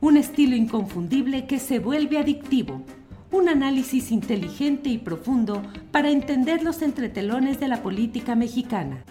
un estilo inconfundible que se vuelve adictivo. Un análisis inteligente y profundo para entender los entretelones de la política mexicana.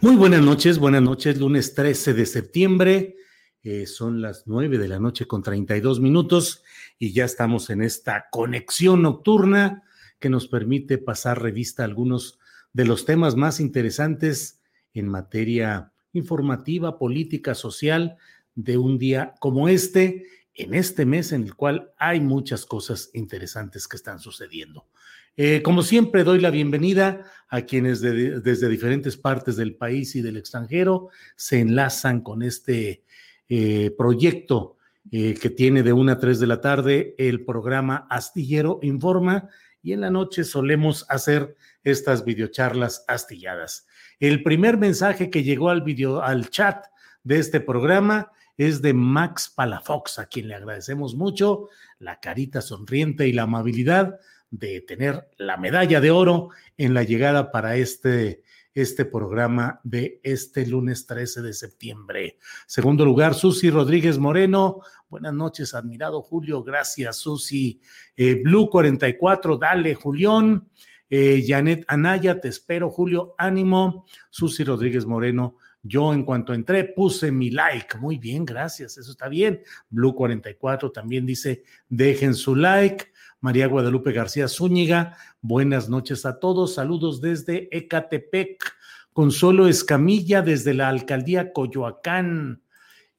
Muy buenas noches, buenas noches, lunes 13 de septiembre. Eh, son las 9 de la noche con 32 minutos y ya estamos en esta conexión nocturna que nos permite pasar revista a algunos de los temas más interesantes en materia informativa, política, social de un día como este, en este mes en el cual hay muchas cosas interesantes que están sucediendo. Eh, como siempre, doy la bienvenida a quienes de- desde diferentes partes del país y del extranjero se enlazan con este eh, proyecto eh, que tiene de 1 a 3 de la tarde el programa Astillero Informa y en la noche solemos hacer estas videocharlas astilladas. El primer mensaje que llegó al video, al chat de este programa es de Max Palafox, a quien le agradecemos mucho la carita sonriente y la amabilidad de tener la medalla de oro en la llegada para este, este programa de este lunes 13 de septiembre. Segundo lugar, Susi Rodríguez Moreno. Buenas noches, admirado Julio. Gracias, Susi. Eh, Blue 44, dale, Julián. Eh, Janet Anaya, te espero, Julio. Ánimo. Susi Rodríguez Moreno. Yo en cuanto entré puse mi like. Muy bien, gracias. Eso está bien. Blue 44 también dice, dejen su like. María Guadalupe García Zúñiga, buenas noches a todos. Saludos desde Ecatepec. Consuelo Escamilla desde la alcaldía Coyoacán.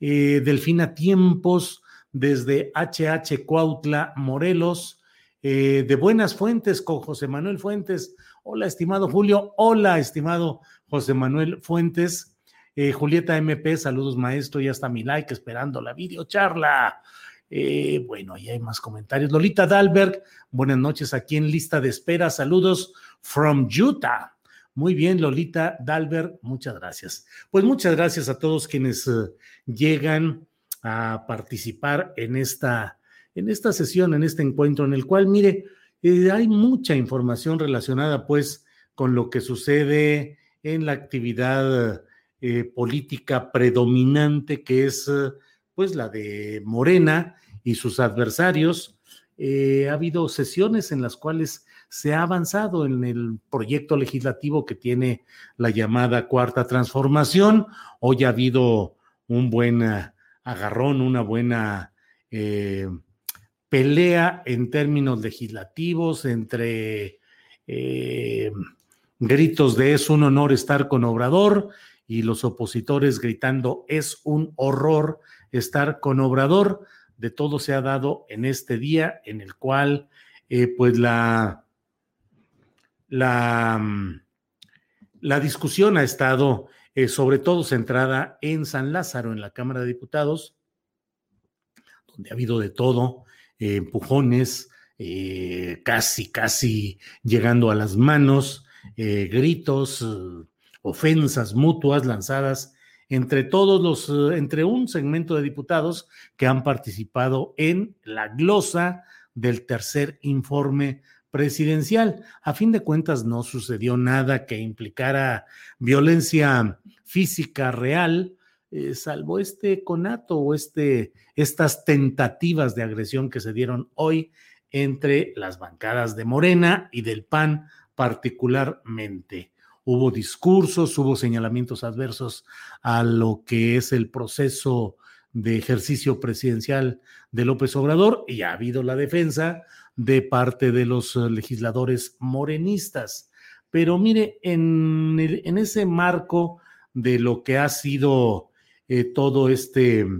Eh, Delfina Tiempos desde HH Cuautla, Morelos. Eh, de Buenas Fuentes con José Manuel Fuentes. Hola, estimado Julio. Hola, estimado José Manuel Fuentes. Eh, Julieta MP, saludos maestro, ya está mi like esperando la videocharla. Eh, bueno, ahí hay más comentarios. Lolita Dalberg, buenas noches aquí en lista de espera. Saludos from Utah. Muy bien, Lolita Dalberg, muchas gracias. Pues muchas gracias a todos quienes eh, llegan a participar en esta, en esta sesión, en este encuentro, en el cual, mire, eh, hay mucha información relacionada pues con lo que sucede en la actividad eh, política predominante que es eh, pues la de Morena y sus adversarios. Eh, ha habido sesiones en las cuales se ha avanzado en el proyecto legislativo que tiene la llamada cuarta transformación. Hoy ha habido un buen agarrón, una buena pelea en términos legislativos entre gritos de es un honor estar con Obrador y los opositores gritando es un horror estar con Obrador. De todo se ha dado en este día en el cual eh, pues la, la, mm, la discusión ha estado eh, sobre todo centrada en San Lázaro, en la Cámara de Diputados, donde ha habido de todo, eh, empujones, casi, casi llegando a las manos, gritos, ofensas mutuas lanzadas entre todos los, eh, entre un segmento de diputados que han participado en la glosa del tercer informe presidencial. A fin de cuentas, no sucedió nada que implicara violencia física real, eh, salvo este conato o este, estas tentativas de agresión que se dieron hoy entre las bancadas de Morena y del PAN particularmente. Hubo discursos, hubo señalamientos adversos a lo que es el proceso de ejercicio presidencial de López Obrador y ha habido la defensa de parte de los eh, legisladores morenistas. Pero mire, en, en ese marco de lo que ha sido eh, todo este, eh,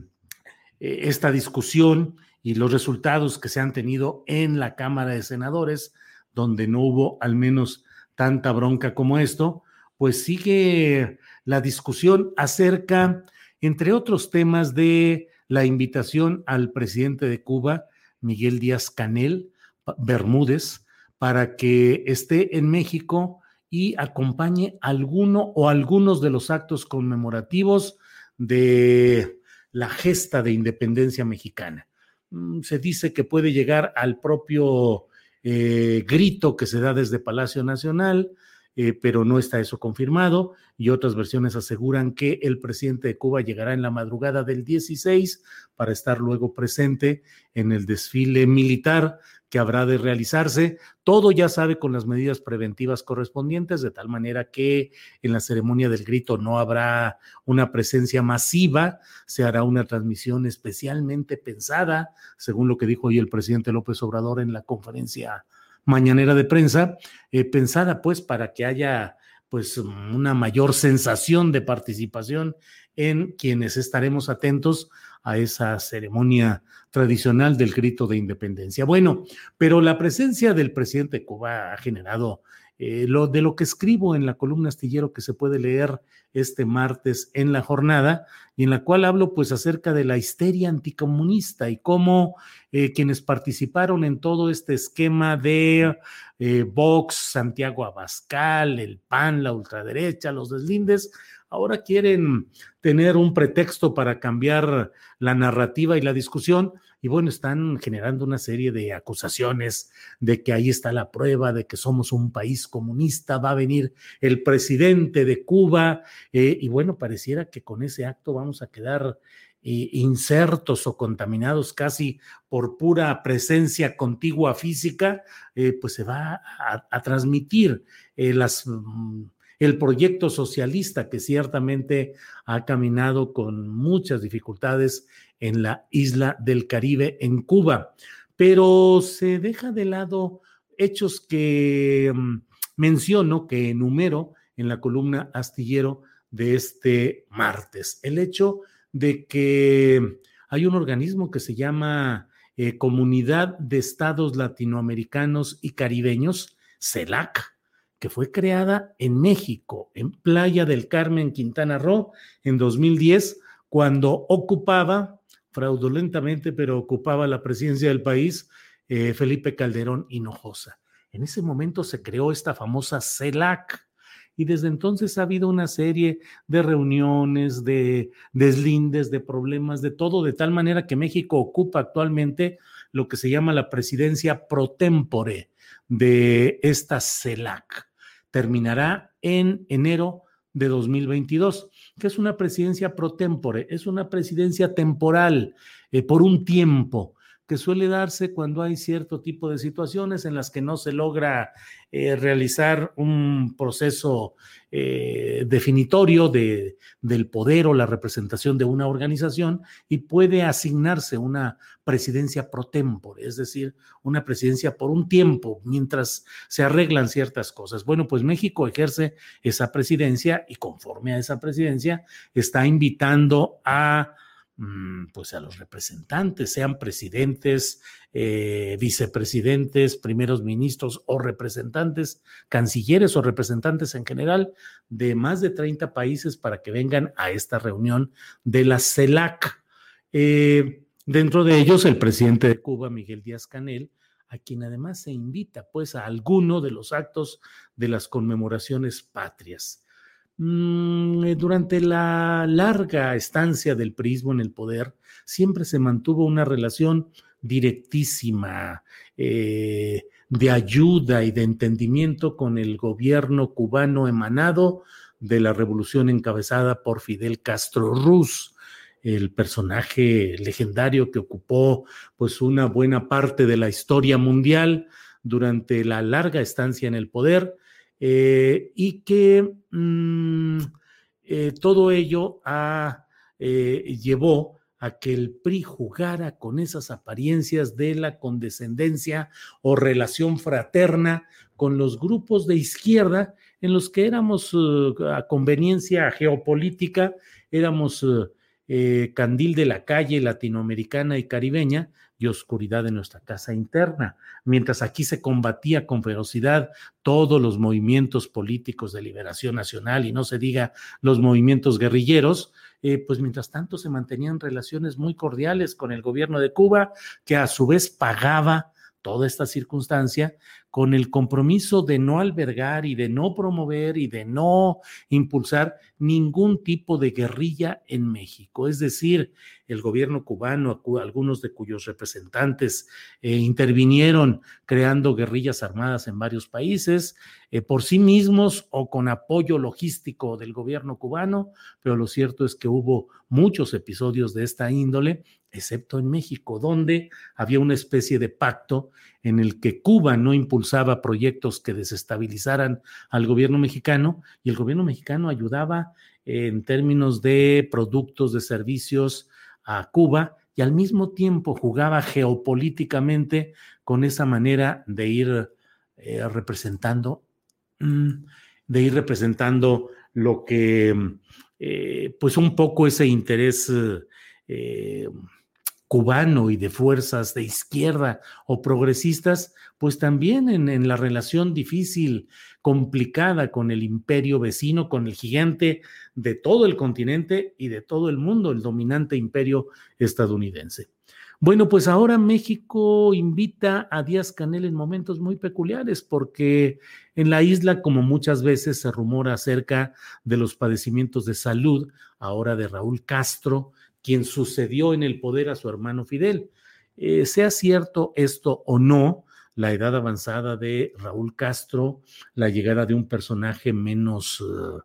esta discusión y los resultados que se han tenido en la Cámara de Senadores, donde no hubo al menos tanta bronca como esto, pues sigue la discusión acerca entre otros temas de la invitación al presidente de Cuba, Miguel Díaz Canel Bermúdez, para que esté en México y acompañe alguno o algunos de los actos conmemorativos de la gesta de independencia mexicana. Mm, se dice que puede llegar al propio eh, grito que se da desde Palacio Nacional, eh, pero no está eso confirmado y otras versiones aseguran que el presidente de Cuba llegará en la madrugada del 16 para estar luego presente en el desfile militar que habrá de realizarse. Todo ya sabe con las medidas preventivas correspondientes, de tal manera que en la ceremonia del grito no habrá una presencia masiva, se hará una transmisión especialmente pensada, según lo que dijo hoy el presidente López Obrador en la conferencia mañanera de prensa, eh, pensada pues para que haya pues una mayor sensación de participación en quienes estaremos atentos a esa ceremonia tradicional del grito de independencia. Bueno, pero la presencia del presidente de Cuba ha generado eh, lo de lo que escribo en la columna astillero que se puede leer este martes en la jornada y en la cual hablo pues acerca de la histeria anticomunista y cómo eh, quienes participaron en todo este esquema de eh, Vox, Santiago Abascal, el PAN, la ultraderecha, los deslindes, ahora quieren tener un pretexto para cambiar la narrativa y la discusión y bueno, están generando una serie de acusaciones de que ahí está la prueba de que somos un país comunista, va a venir el presidente de Cuba, eh, y bueno, pareciera que con ese acto vamos a quedar eh, insertos o contaminados casi por pura presencia contigua física, eh, pues se va a, transmitir las... Mm, el proyecto socialista que ciertamente ha caminado con muchas dificultades en la isla del Caribe, en Cuba. Pero se deja de lado hechos que mm, menciono, que enumero en la columna astillero de este martes. El hecho de que hay un organismo que se llama eh, Comunidad de Estados Latinoamericanos y Caribeños, CELAC, que fue creada en México, en Playa del Carmen, Quintana Roo, en 2010, cuando ocupaba fraudulentamente, pero ocupaba la presidencia del país eh, Felipe Calderón Hinojosa. En ese momento se creó esta famosa CELAC y desde entonces ha habido una serie de reuniones, de deslindes, de problemas, de todo, de tal manera que México ocupa actualmente lo que se llama la presidencia pro tempore de esta CELAC. Terminará en enero de 2022, que es una presidencia pro tempore, es una presidencia temporal eh, por un tiempo que suele darse cuando hay cierto tipo de situaciones en las que no se logra eh, realizar un proceso eh, definitorio de, del poder o la representación de una organización y puede asignarse una presidencia pro tempore, es decir, una presidencia por un tiempo mientras se arreglan ciertas cosas. Bueno, pues México ejerce esa presidencia y conforme a esa presidencia está invitando a pues a los representantes, sean presidentes, eh, vicepresidentes, primeros ministros o representantes, cancilleres o representantes en general de más de 30 países para que vengan a esta reunión de la CELAC. Eh, dentro de ellos, el presidente de Cuba, Miguel Díaz Canel, a quien además se invita pues a alguno de los actos de las conmemoraciones patrias. Mm, eh, durante la larga estancia del prismo en el poder, siempre se mantuvo una relación directísima, eh, de ayuda y de entendimiento con el gobierno cubano emanado de la revolución encabezada por Fidel Castro Ruz, el personaje legendario que ocupó pues una buena parte de la historia mundial durante la larga estancia en el poder eh, y que mm, eh, todo ello eh, llevó a que el PRI jugara con esas apariencias de la condescendencia o relación fraterna con los grupos de izquierda en los que éramos a conveniencia geopolítica, éramos candil de la calle latinoamericana y caribeña, y oscuridad de nuestra casa interna. Mientras aquí se combatía con ferocidad todos los movimientos políticos de liberación nacional y no se diga los movimientos guerrilleros, eh, pues mientras tanto se mantenían relaciones muy cordiales con el gobierno de Cuba, que a su vez pagaba toda esta circunstancia con el compromiso de no albergar y de no promover y de no impulsar ningún tipo de guerrilla en México. Es decir, el gobierno cubano, algunos de cuyos representantes eh, intervinieron creando guerrillas armadas en varios países, eh, por sí mismos o con apoyo logístico del gobierno cubano, pero lo cierto es que hubo muchos episodios de esta índole, excepto en México, donde había una especie de pacto en el que Cuba no impulsaba proyectos que desestabilizaran al gobierno mexicano y el gobierno mexicano ayudaba en términos de productos, de servicios a Cuba y al mismo tiempo jugaba geopolíticamente con esa manera de ir eh, representando, mm, de ir representando lo que, eh, pues un poco ese interés eh, cubano y de fuerzas de izquierda o progresistas, pues también en, la relación difícil, complicada con el imperio vecino, con el gigante de todo el continente y de todo el mundo, el dominante imperio estadounidense. Bueno, pues ahora México invita a Díaz Canel en momentos muy peculiares, porque en la isla, como muchas veces se rumora acerca de los padecimientos de salud, ahora de Raúl Castro, quien sucedió en el poder a su hermano Fidel. Eh, sea cierto esto o no, la edad avanzada de Raúl Castro, la llegada de un personaje menos, uh,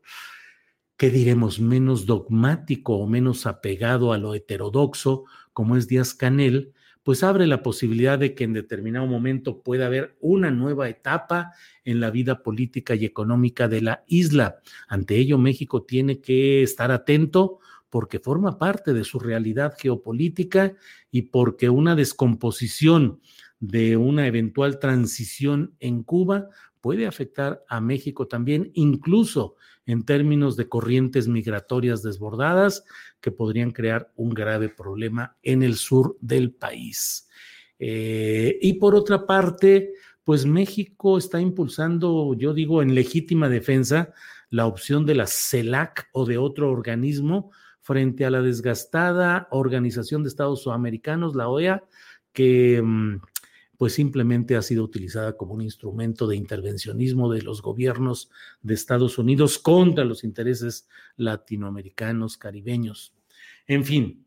¿qué diremos?, menos dogmático o menos apegado a lo heterodoxo, como es Díaz Canel, pues abre la posibilidad de que en determinado momento pueda haber una nueva etapa en la vida política y económica de la isla. Ante ello, México tiene que estar atento porque forma parte de su realidad geopolítica y porque una descomposición de una eventual transición en Cuba puede afectar a México también, incluso en términos de corrientes migratorias desbordadas que podrían crear un grave problema en el sur del país. Eh, y por otra parte, pues México está impulsando, yo digo, en legítima defensa, la opción de la CELAC o de otro organismo frente a la desgastada Organización de Estados Sudamericanos, la OEA, que mm, pues simplemente ha sido utilizada como un instrumento de intervencionismo de los gobiernos de Estados Unidos contra los intereses latinoamericanos, caribeños. En fin,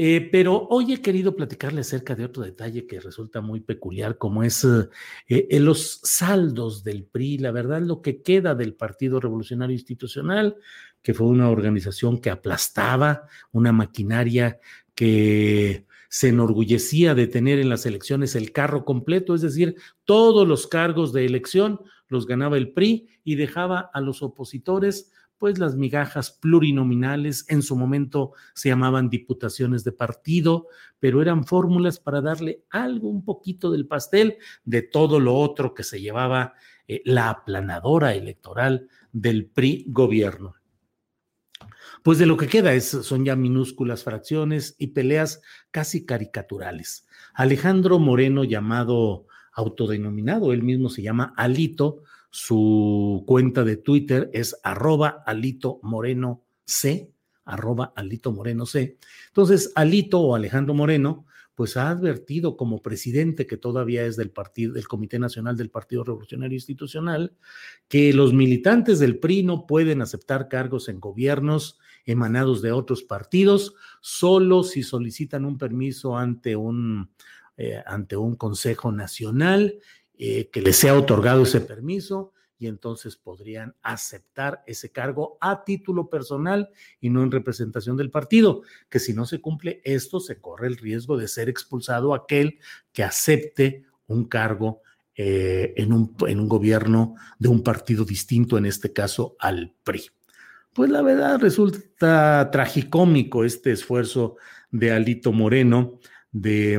eh, pero hoy he querido platicarle acerca de otro detalle que resulta muy peculiar, como es eh, los saldos del PRI, la verdad, lo que queda del Partido Revolucionario Institucional, que fue una organización que aplastaba, una maquinaria que se enorgullecía de tener en las elecciones el carro completo, es decir, todos los cargos de elección los ganaba el PRI y dejaba a los opositores pues las migajas plurinominales, en su momento se llamaban diputaciones de partido, pero eran fórmulas para darle algo, un poquito del pastel de todo lo otro que se llevaba eh, la aplanadora electoral del PRI gobierno. Pues de lo que queda es, son ya minúsculas fracciones y peleas casi caricaturales. Alejandro Moreno, llamado autodenominado, él mismo se llama Alito, su cuenta de Twitter es arroba Alito Moreno C, arroba Alito Moreno C. Entonces, Alito o Alejandro Moreno, pues ha advertido como presidente que todavía es del partido, del Comité Nacional del Partido Revolucionario Institucional, que los militantes del PRI no pueden aceptar cargos en gobiernos emanados de otros partidos, solo si solicitan un permiso ante un, eh, ante un Consejo Nacional eh, que les sea otorgado ese permiso y entonces podrían aceptar ese cargo a título personal y no en representación del partido, que si no se cumple esto, se corre el riesgo de ser expulsado aquel que acepte un cargo eh, en, un, en un gobierno de un partido distinto, en este caso al PRI. Pues la verdad resulta tragicómico este esfuerzo de Alito Moreno de...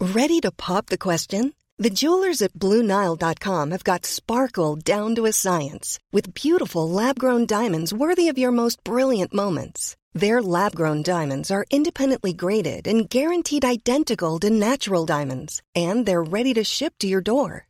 Ready to pop the question? The jewelers at BlueNile.com have got sparkle down to a science with beautiful lab-grown diamonds worthy of your most brilliant moments. Their lab-grown diamonds are independently graded and guaranteed identical to natural diamonds, and they're ready to ship to your door.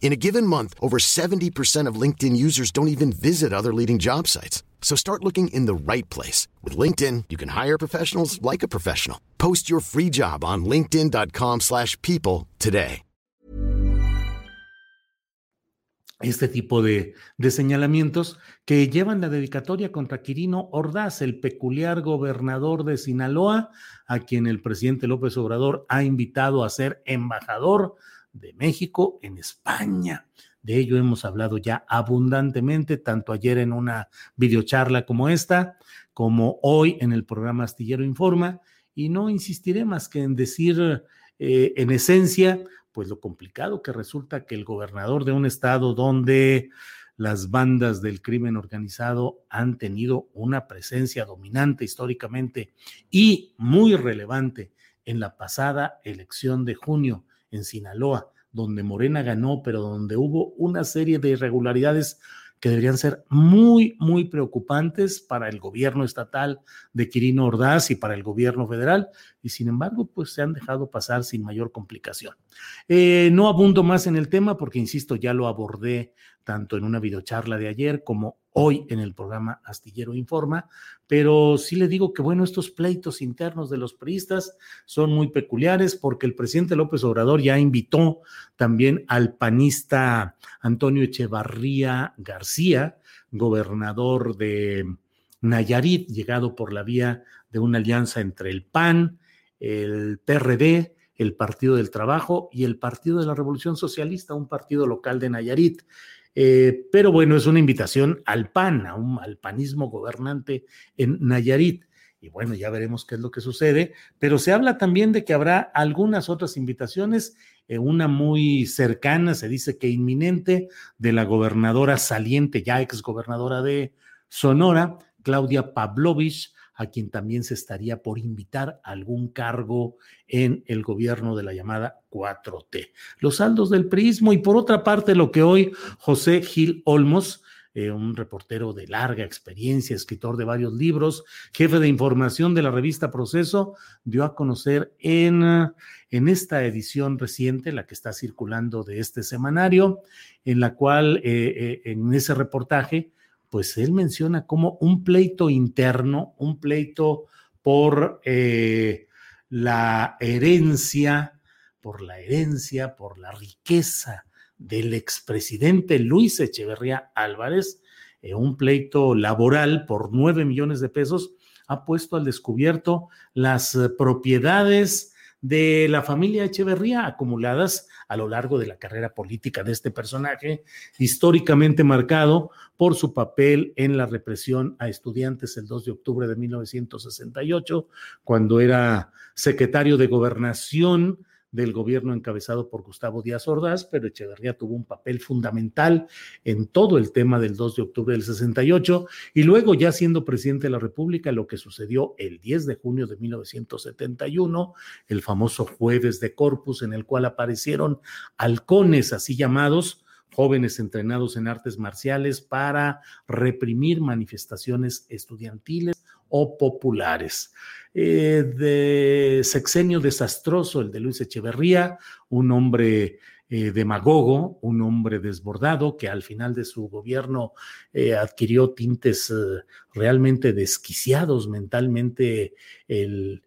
In a given month, over 70% of LinkedIn users don't even visit other leading job sites. So start looking in the right place. With LinkedIn, you can hire professionals like a professional. Post your free job on linkedin.com slash people today. Este tipo de, de señalamientos que llevan la dedicatoria contra Quirino Ordaz, el peculiar gobernador de Sinaloa, a quien el presidente López Obrador ha invitado a ser embajador de México en España. De ello hemos hablado ya abundantemente, tanto ayer en una videocharla como esta, como hoy en el programa Astillero Informa, y no insistiré más que en decir eh, en esencia, pues lo complicado que resulta que el gobernador de un estado donde las bandas del crimen organizado han tenido una presencia dominante históricamente y muy relevante en la pasada elección de junio en Sinaloa, donde Morena ganó, pero donde hubo una serie de irregularidades que deberían ser muy, muy preocupantes para el gobierno estatal de Quirino Ordaz y para el gobierno federal, y sin embargo, pues se han dejado pasar sin mayor complicación. Eh, no abundo más en el tema porque, insisto, ya lo abordé tanto en una videocharla de ayer como hoy en el programa Astillero Informa, pero sí le digo que, bueno, estos pleitos internos de los priistas son muy peculiares porque el presidente López Obrador ya invitó también al panista Antonio Echevarría García, gobernador de Nayarit, llegado por la vía de una alianza entre el PAN, el PRD, el Partido del Trabajo y el Partido de la Revolución Socialista, un partido local de Nayarit. Eh, pero bueno, es una invitación al PAN, a un, al panismo gobernante en Nayarit. Y bueno, ya veremos qué es lo que sucede, pero se habla también de que habrá algunas otras invitaciones, eh, una muy cercana, se dice que inminente, de la gobernadora saliente, ya exgobernadora de Sonora, Claudia Pavlovich, a quien también se estaría por invitar a algún cargo en el gobierno de la llamada 4T. Los saldos del prismo y por otra parte lo que hoy José Gil Olmos, eh, un reportero de larga experiencia, escritor de varios libros, jefe de información de la revista Proceso, dio a conocer en, en esta edición reciente, la que está circulando de este semanario, en la cual eh, eh, en ese reportaje pues él menciona como un pleito interno, un pleito por eh, la herencia, por la herencia, por la riqueza del expresidente Luis Echeverría Álvarez, eh, un pleito laboral por nueve millones de pesos, ha puesto al descubierto las eh, propiedades de la familia Echeverría acumuladas a lo largo de la carrera política de este personaje, históricamente marcado por su papel en la represión a estudiantes el 2 de octubre de 1968, cuando era secretario de gobernación del gobierno encabezado por Gustavo Díaz Ordaz, pero Echeverría tuvo un papel fundamental en todo el tema del 2 de octubre del 68 y luego ya siendo presidente de la República, lo que sucedió el 10 de junio de 1971, el famoso jueves de Corpus en el cual aparecieron halcones así llamados, jóvenes entrenados en artes marciales para reprimir manifestaciones estudiantiles o populares. Eh, de sexenio desastroso, el de Luis Echeverría, un hombre eh, demagogo, un hombre desbordado que al final de su gobierno eh, adquirió tintes realmente desquiciados mentalmente, el,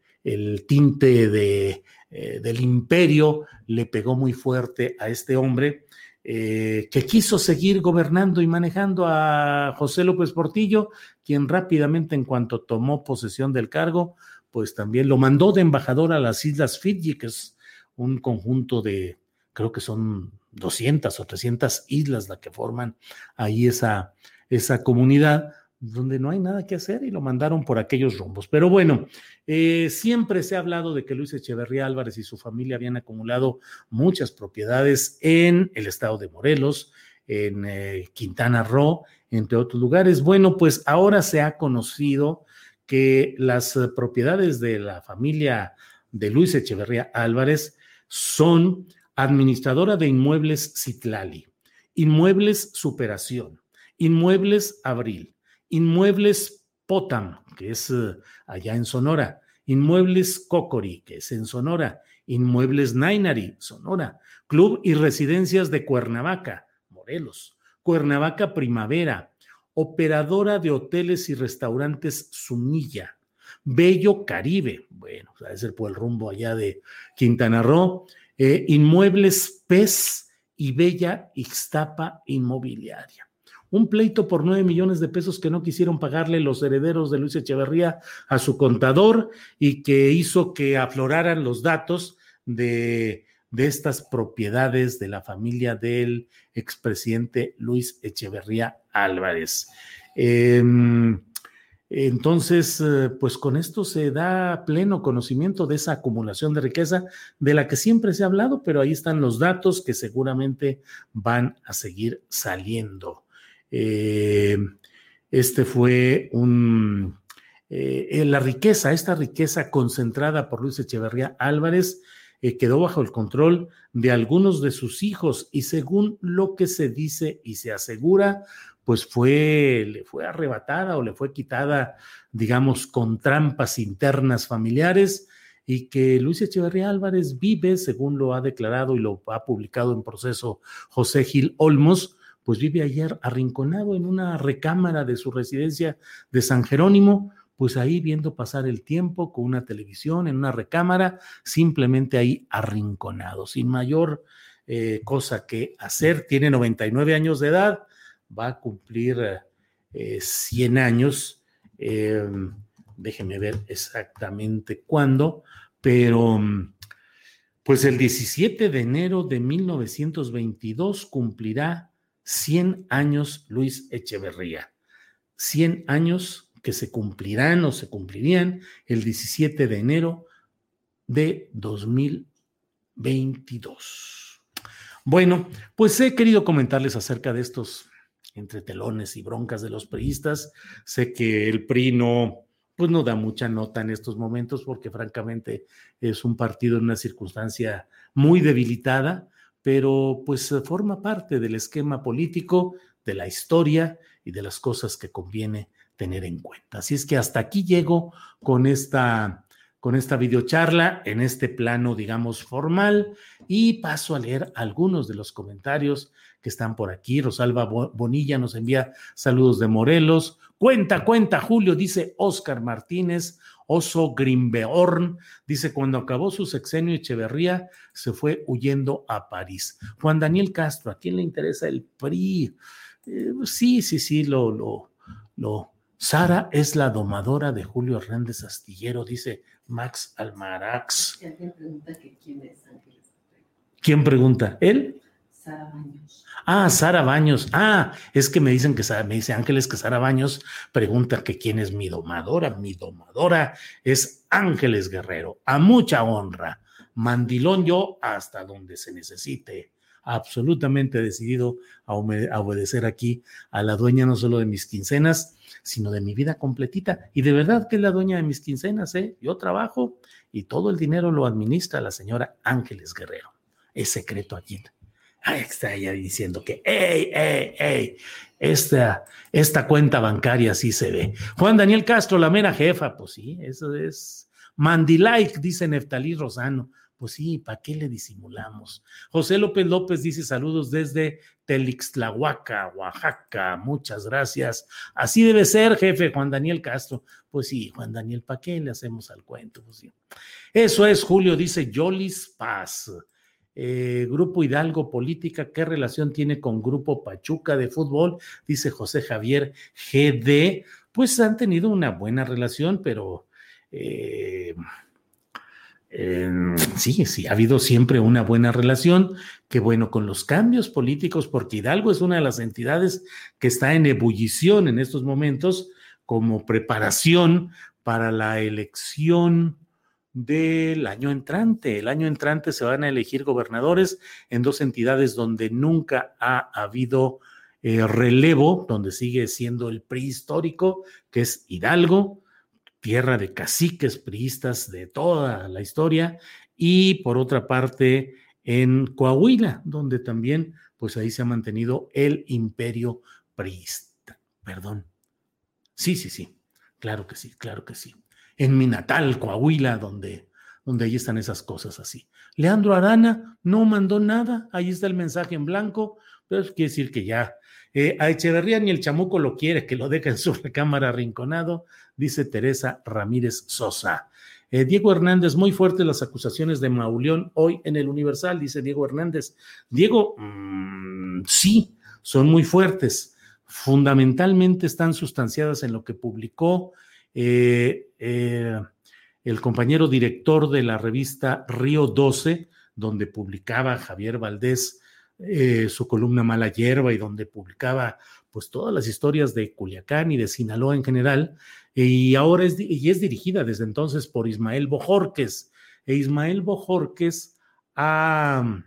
tinte de, del imperio le pegó muy fuerte a este hombre. Que quiso seguir gobernando y manejando a José López Portillo, quien rápidamente en cuanto tomó posesión del cargo, pues también lo mandó de embajador a las Islas Fiji, que es un conjunto de, creo que son 200 o 300 islas las que forman ahí esa, esa comunidad donde no hay nada que hacer y lo mandaron por aquellos rumbos. Pero bueno, eh, siempre se ha hablado de que Luis Echeverría Álvarez y su familia habían acumulado muchas propiedades en el estado de Morelos, en eh, Quintana Roo, entre otros lugares. Bueno, pues ahora se ha conocido que las propiedades de la familia de Luis Echeverría Álvarez son administradora de inmuebles Citlali, inmuebles Superación, inmuebles Abril, inmuebles Potam, que es eh, allá en Sonora, inmuebles Cocori, que es en Sonora, inmuebles Nainari, Sonora, Club y Residencias de Cuernavaca, Morelos, Cuernavaca Primavera, operadora de hoteles y restaurantes Sumilla, Bello Caribe, bueno, es el, por el rumbo allá de Quintana Roo, eh, Inmuebles PES y Bella Ixtapa Inmobiliaria. Un pleito por nueve millones de pesos que no quisieron pagarle los herederos de Luis Echeverría a su contador y que hizo que afloraran los datos de de estas propiedades de la familia del expresidente Luis Echeverría Álvarez. Em, entonces, eh, pues con esto se da pleno conocimiento de esa acumulación de riqueza de la que siempre se ha hablado, pero ahí están los datos que seguramente van a seguir saliendo. Em, este fue un... Eh, la riqueza, esta riqueza concentrada por Luis Echeverría Álvarez, eh, quedó bajo el control de algunos de sus hijos y según lo que se dice y se asegura, pues fue, le fue arrebatada o le fue quitada, digamos, con trampas internas familiares y que Luis Echeverría Álvarez vive, según lo ha declarado y lo ha publicado en proceso José Gil Olmos, pues vive ayer arrinconado en una recámara de su residencia de San Jerónimo, pues ahí viendo pasar el tiempo con una televisión, en una recámara, simplemente ahí arrinconado, sin mayor eh, cosa que hacer. Tiene 99 años de edad, va a cumplir 100 eh, años, em, déjeme ver exactamente cuándo, pero pues el 17 de enero de 1922 cumplirá 100 años Luis Echeverría. 100 años que se cumplirán o se cumplirían el 17 de enero de 2022. Bueno, pues he querido comentarles acerca de estos entretelones y broncas de los priistas. Sé que el PRI no, pues no da mucha nota en estos momentos porque francamente es un partido en una circunstancia muy debilitada, pero pues forma parte del esquema político, de la historia y de las cosas que conviene tener en cuenta. Así es que hasta aquí llego con esta, con esta videocharla en este plano, digamos, formal y paso a leer algunos de los comentarios que están por aquí. Rosalba Bonilla nos envía saludos de Morelos. Cuenta, cuenta, Julio, dice Oscar Martínez. Oso Grimbeorn dice, cuando acabó su sexenio Echeverría, se fue huyendo a París. Juan Daniel Castro, ¿a quién le interesa el PRI? Eh, sí, sí, sí, lo, lo, lo, Sara es la domadora de Julio Hernández Astillero, dice Max Almarax. ¿Quién pregunta quién es Ángeles? ¿Quién pregunta? ¿Él? Sara Baños. Ah, Sara Baños. Ah, es que me dicen que me dice Ángeles que Sara Baños pregunta que quién es mi domadora. Mi domadora es Ángeles Guerrero. A mucha honra. Mandilón yo hasta donde se necesite absolutamente decidido a, obedecer aquí a la dueña no solo de mis quincenas, sino de mi vida completita. Y de verdad que es la dueña de mis quincenas, ¿eh? Yo trabajo y todo el dinero lo administra la señora Ángeles Guerrero. Es secreto aquí. Ahí está ella diciendo que, ¡ey, ey, ey! Esta, esta cuenta bancaria sí se ve. Juan Daniel Castro, la mera jefa, pues sí, eso es. Mandilike, dice Neftalí Rosano. Pues sí, ¿para qué le disimulamos? José López López dice saludos desde Telixtlahuaca, Oaxaca. Muchas gracias. Así debe ser, jefe Juan Daniel Castro. Pues sí, Juan Daniel, ¿para qué le hacemos al cuento? Pues sí. Eso es, Julio, dice Yolis Paz. Eh, Grupo Hidalgo Política, ¿qué relación tiene con Grupo Pachuca de fútbol? Dice José Javier GD. Pues han tenido una buena relación, pero eh, sí, sí, ha habido siempre una buena relación, que bueno, con los cambios políticos, porque Hidalgo es una de las entidades que está en ebullición en estos momentos como preparación para la elección del año entrante. El año entrante se van a elegir gobernadores en dos entidades donde nunca ha habido eh, relevo, donde sigue siendo el PRI histórico, que es Hidalgo, tierra de caciques priistas de toda la historia, y por otra parte en Coahuila, donde también, pues ahí se ha mantenido el imperio priista. Perdón. Sí, sí, sí, claro que sí, claro que sí. En mi natal, Coahuila, donde, donde ahí están esas cosas así. Leandro Arana no mandó nada, ahí está el mensaje en blanco, pero quiere decir que ya eh, a Echeverría ni el chamuco lo quiere, que lo deje en su recámara arrinconado, dice Teresa Ramírez Sosa. Eh, Diego Hernández, muy fuertes las acusaciones de Mauleón hoy en el Universal, dice Diego Hernández. Diego, mm, sí, son muy fuertes. Fundamentalmente están sustanciadas en lo que publicó eh, el compañero director de la revista Río 12, donde publicaba Javier Valdés eh, su columna Mala Hierba y donde publicaba pues todas las historias de Culiacán y de Sinaloa en general, y ahora es, y es dirigida desde entonces por Ismael Bojorques. E Ismael Bojorques ha,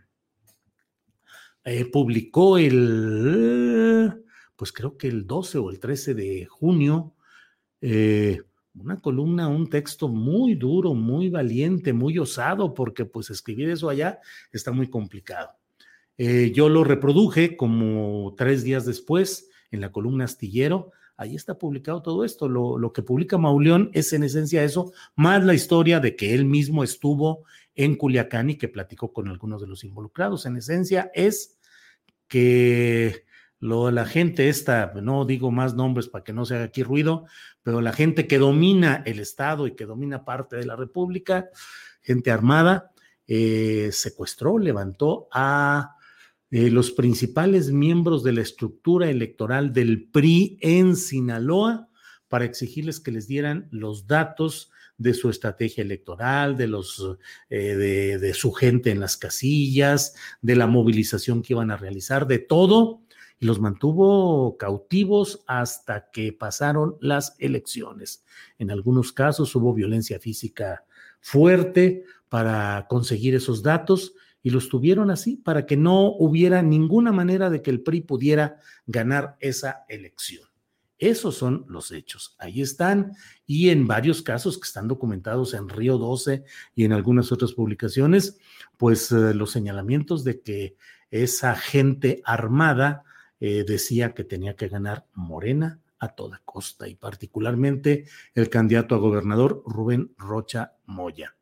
eh, publicó el, pues creo que el 12 o el 13 de junio, eh, una columna, un texto muy duro, muy valiente, muy osado, porque pues escribir eso allá está muy complicado. Eh, yo lo reproduje como tres días después en la columna Astillero. Ahí está publicado todo esto. Lo, que publica Mauleón es en esencia eso, más la historia de que él mismo estuvo en Culiacán y que platicó con algunos de los involucrados. En esencia es que lo, la gente esta, no digo más nombres para que no se haga aquí ruido, pero la gente que domina el Estado y que domina parte de la República, gente armada, eh, secuestró, levantó a eh, los principales miembros de la estructura electoral del PRI en Sinaloa para exigirles que les dieran los datos de su estrategia electoral, de los eh, de, de, su gente en las casillas, de la movilización que iban a realizar, de todo, y los mantuvo cautivos hasta que pasaron las elecciones. En algunos casos hubo violencia física fuerte para conseguir esos datos y los tuvieron así para que no hubiera ninguna manera de que el PRI pudiera ganar esa elección. Esos son los hechos. Ahí están y en varios casos que están documentados en Río 12 y en algunas otras publicaciones, pues eh, los señalamientos de que esa gente armada eh, decía que tenía que ganar Morena a toda costa y particularmente el candidato a gobernador Rubén Rocha Moya.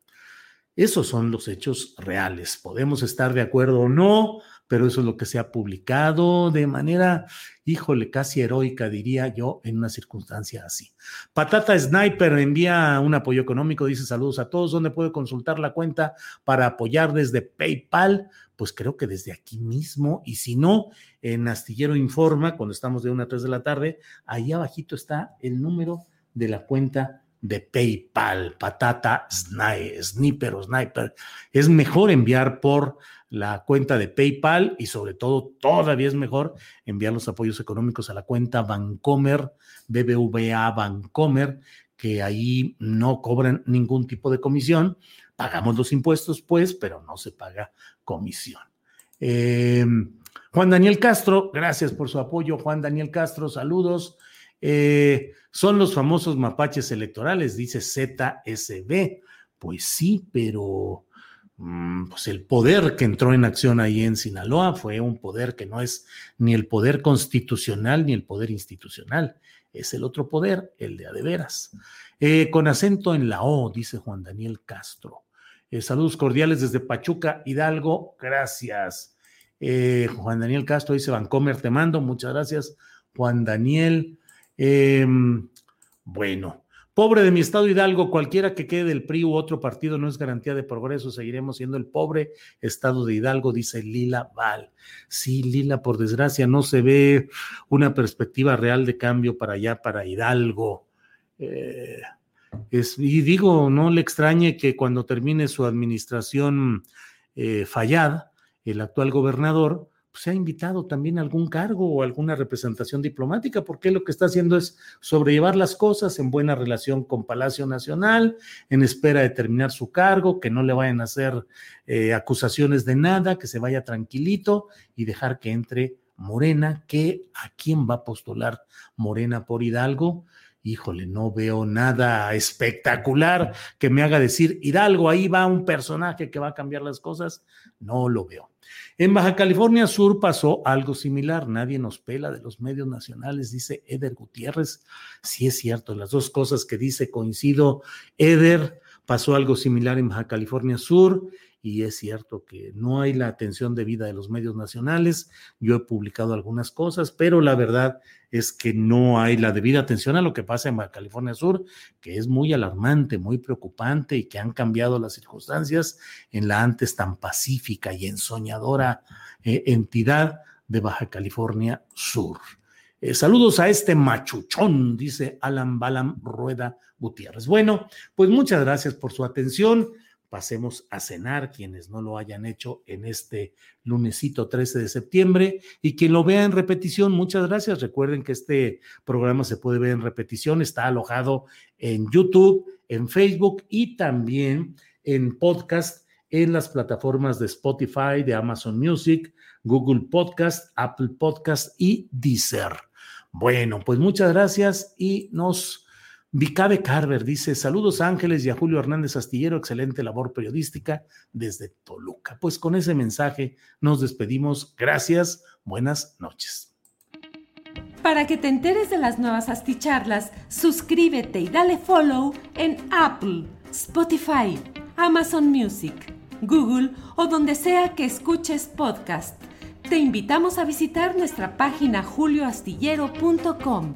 Esos son los hechos reales. Podemos estar de acuerdo o no, pero eso es lo que se ha publicado de manera, híjole, casi heroica, diría yo, en una circunstancia así. Patata Sniper envía un apoyo económico, dice saludos a todos, ¿dónde puede consultar la cuenta para apoyar desde PayPal? Pues creo que desde aquí mismo, y si no, en Astillero Informa, cuando estamos de una a 3 de la tarde, ahí abajito está el número de la cuenta de PayPal, patata, sniper o sniper. Es mejor enviar por la cuenta de PayPal y sobre todo todavía es mejor enviar los apoyos económicos a la cuenta Bancomer, BBVA Bancomer, que ahí no cobran ningún tipo de comisión. Pagamos los impuestos, pues, pero no se paga comisión. Eh, Juan Daniel Castro, gracias por su apoyo. Juan Daniel Castro, saludos. Eh, son los famosos mapaches electorales, dice ZSB. Pues sí, pero pues el poder que entró en acción ahí en Sinaloa fue un poder que no es ni el poder constitucional ni el poder institucional, es el otro poder, el de adeveras. Eh, con acento en la O, dice Juan Daniel Castro. Eh, saludos cordiales desde Pachuca, Hidalgo. Gracias. Eh, Juan Daniel Castro dice, Vancomer, te mando. Muchas gracias, Juan Daniel. Em, bueno, pobre de mi estado Hidalgo, cualquiera que quede del PRI u otro partido no es garantía de progreso. Seguiremos siendo el pobre estado de Hidalgo, dice Lila Val. Sí, Lila, por desgracia, no se ve una perspectiva real de cambio para allá, para Hidalgo. Eh, y digo, no le extrañe que cuando termine su administración eh, fallada, el actual gobernador se ha invitado también a algún cargo o alguna representación diplomática, porque lo que está haciendo es sobrellevar las cosas en buena relación con Palacio Nacional, en espera de terminar su cargo, que no le vayan a hacer eh, acusaciones de nada, que se vaya tranquilito y dejar que entre Morena, que a quién va a postular Morena por Hidalgo híjole, no veo nada espectacular que me haga decir, Hidalgo, ahí va un personaje que va a cambiar las cosas. No lo veo. En Baja California Sur pasó algo similar. Nadie nos pela de los medios nacionales, dice Eder Gutiérrez. Sí es cierto, las dos cosas que dice coincido. Eder pasó algo similar en Baja California Sur y es cierto que no hay la atención debida de los medios nacionales. Yo he publicado algunas cosas, pero la verdad es que no hay la debida atención a lo que pasa en California Sur, que es muy alarmante, muy preocupante y que han cambiado las circunstancias en la antes tan pacífica y ensoñadora eh, entidad de Baja California Sur. Eh, saludos a este machuchón, dice Alan Balam Rueda Gutiérrez. Bueno, pues muchas gracias por su atención pasemos a cenar, quienes no lo hayan hecho en este lunesito 13 de septiembre y quien lo vea en repetición, muchas gracias. Recuerden que este programa se puede ver en repetición, está alojado en YouTube, en Facebook y también en podcast en las plataformas de Spotify, de Amazon Music, Google Podcast, Apple Podcast y Deezer. Bueno, pues muchas gracias y nos Vicabe Carver dice: Saludos Ángeles y a Julio Hernández Astillero, excelente labor periodística desde Toluca. Pues con ese mensaje nos despedimos. Gracias, buenas noches. Para que te enteres de las nuevas asticharlas, suscríbete y dale follow en Apple, Spotify, Amazon Music, Google o donde sea que escuches podcast. Te invitamos a visitar nuestra página julioastillero.com.